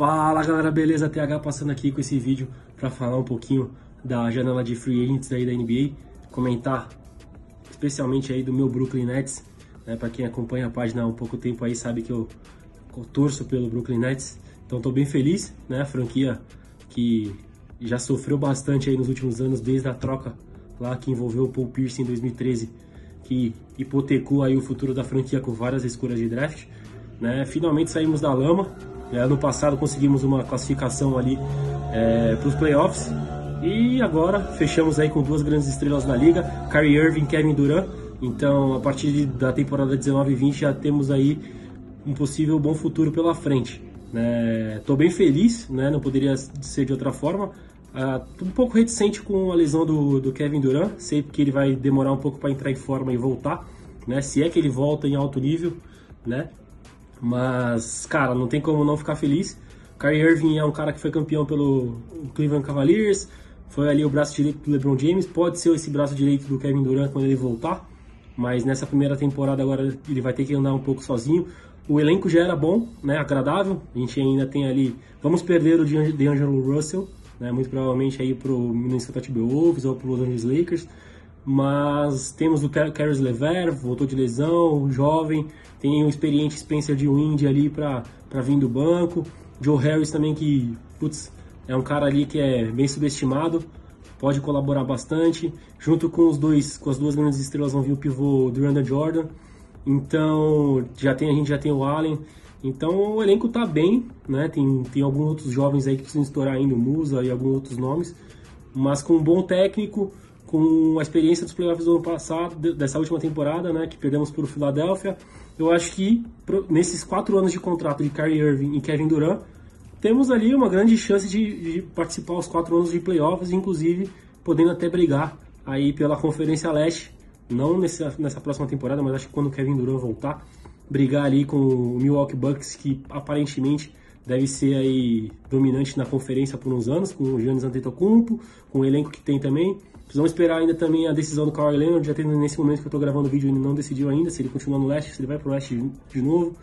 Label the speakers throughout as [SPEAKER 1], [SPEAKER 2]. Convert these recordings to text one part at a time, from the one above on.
[SPEAKER 1] Fala galera, beleza? TH passando aqui com esse vídeo para falar um pouquinho da janela de free agents aí da NBA, comentar especialmente aí do meu Brooklyn Nets, né? Para quem acompanha a página há um pouco tempo aí sabe que eu, torço pelo Brooklyn Nets, então estou bem feliz, né? A franquia que já sofreu bastante aí nos últimos anos desde a troca lá que envolveu o Paul Pierce em 2013, que hipotecou aí o futuro da franquia com várias escolhas de draft, né? Finalmente saímos da lama ano passado conseguimos uma classificação ali é, para os playoffs e agora fechamos aí com duas grandes estrelas da liga, Kyrie Irving e Kevin Durant. Então, a partir da temporada 19 e 20 já temos aí um possível bom futuro pela frente. Estou né? bem feliz, né? não poderia ser de outra forma. Estou uh, um pouco reticente com a lesão do, do, Kevin Durant, sei que ele vai demorar um pouco para entrar em forma e voltar, né? se é que ele volta em alto nível, né? Mas, cara, não tem como não ficar feliz. Kyrie Irving é um cara que foi campeão pelo Cleveland Cavaliers, foi ali o braço direito do LeBron James, pode ser esse braço direito do Kevin Durant quando ele voltar, mas nessa primeira temporada agora ele vai ter que andar um pouco sozinho. O elenco já era bom, né, agradável, a gente ainda tem ali, vamos perder o DeAngelo Russell, né, muito provavelmente aí pro Minnesota Timberwolves ou pro Los Angeles Lakers, mas temos o Caris Lever, voltou de lesão, jovem, tem o experiente Spencer de Wind ali para vir do banco, Joe Harris também que, putz, é um cara ali que é bem subestimado, pode colaborar bastante, junto com os dois, com as duas grandes estrelas vão vir o pivô Duranda Jordan, então já tem a gente já tem o Allen, então o elenco tá bem, né? Tem, tem alguns outros jovens aí que precisam estourar ainda, o Musa e alguns outros nomes, mas com um bom técnico, com a experiência dos playoffs do ano passado, dessa última temporada, né, que perdemos para o Philadelphia, eu acho que nesses quatro anos de contrato de Kyrie Irving e Kevin Durant, temos ali uma grande chance de, de participar os quatro anos de playoffs, inclusive podendo até brigar aí pela Conferência Leste, não nessa, nessa próxima temporada, mas acho que quando o Kevin Durant voltar, brigar ali com o Milwaukee Bucks, que aparentemente deve ser aí dominante na conferência por uns anos, com o Giannis Antetokounmpo, com o elenco que tem também. Precisamos esperar ainda também a decisão do Kawhi Leonard, já tendo nesse momento que eu estou gravando o vídeo, ele não decidiu ainda se ele continua no leste, se ele vai para o leste de novo.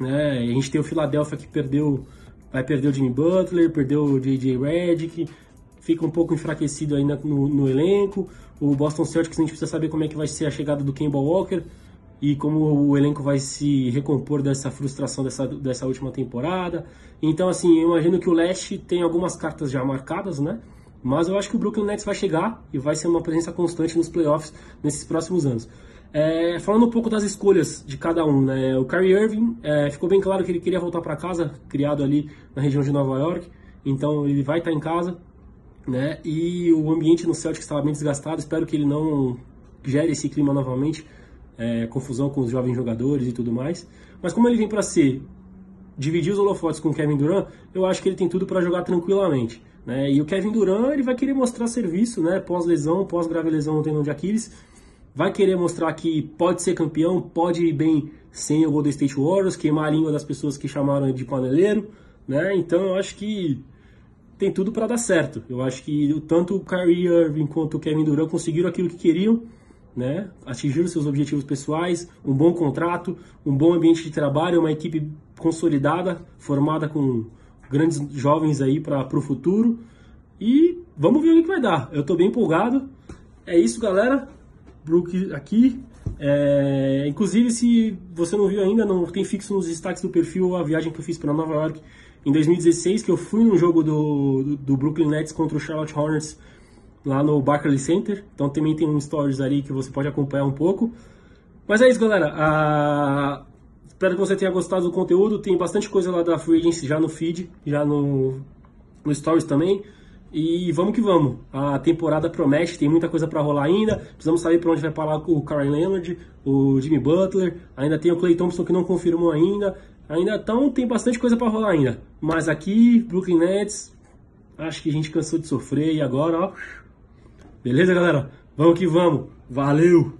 [SPEAKER 1] É, a gente tem o Philadelphia que perdeu, vai perder o Jimmy Butler, perdeu o J.J. Redick, fica um pouco enfraquecido ainda no, no, elenco. O Boston Celtics a gente precisa saber como é que vai ser a chegada do Kemba Walker e como o elenco vai se recompor dessa frustração dessa, dessa última temporada. Então, assim, eu imagino que o leste tem algumas cartas já marcadas, né? Mas eu acho que o Brooklyn Nets vai chegar e vai ser uma presença constante nos playoffs nesses próximos anos. É, falando um pouco das escolhas de cada um, né? O Kyrie Irving é, ficou bem claro que ele queria voltar para casa, criado ali na região de Nova York, então ele vai estar em casa, né? E o ambiente no Celtic estava bem desgastado, espero que ele não gere esse clima novamente, é, confusão com os jovens jogadores e tudo mais. Mas como ele vem para ser dividir os holofotes com o Kevin Durant, eu acho que ele tem tudo para jogar tranquilamente. Né? E o Kevin Durant ele vai querer mostrar serviço, né? pós-lesão, pós-grave lesão no tendão de Aquiles. Vai querer mostrar que pode ser campeão, pode ir bem sem o Golden State Warriors, queimar a língua das pessoas que chamaram de paneleiro. Né? Então eu acho que tem tudo para dar certo. Eu acho que tanto o Kyrie Irving quanto o Kevin Durant conseguiram aquilo que queriam, né? atingiram seus objetivos pessoais, um bom contrato, um bom ambiente de trabalho, uma equipe consolidada, formada com grandes jovens aí para o futuro. E vamos ver o que vai dar. Eu estou bem empolgado. É isso, galera. Brook aqui. É... Inclusive, se você não viu ainda, não tem fixo nos destaques do perfil a viagem que eu fiz para Nova York em 2016, que eu fui no jogo do, do, do Brooklyn Nets contra o Charlotte Hornets lá no Barclays Center. Então também tem um stories ali que você pode acompanhar um pouco. Mas é isso, galera. A... Espero que você tenha gostado do conteúdo. Tem bastante coisa lá da Free Agency já no feed, já no, no Stories também. E vamos que vamos. A temporada promete, tem muita coisa para rolar ainda. Precisamos saber para onde vai parar o Karen Leonard, o Jimmy Butler. Ainda tem o Clay Thompson que não confirmou ainda. Ainda então tem bastante coisa para rolar ainda. Mas aqui, Brooklyn Nets, acho que a gente cansou de sofrer e agora, ó. Beleza, galera? Vamos que vamos. Valeu!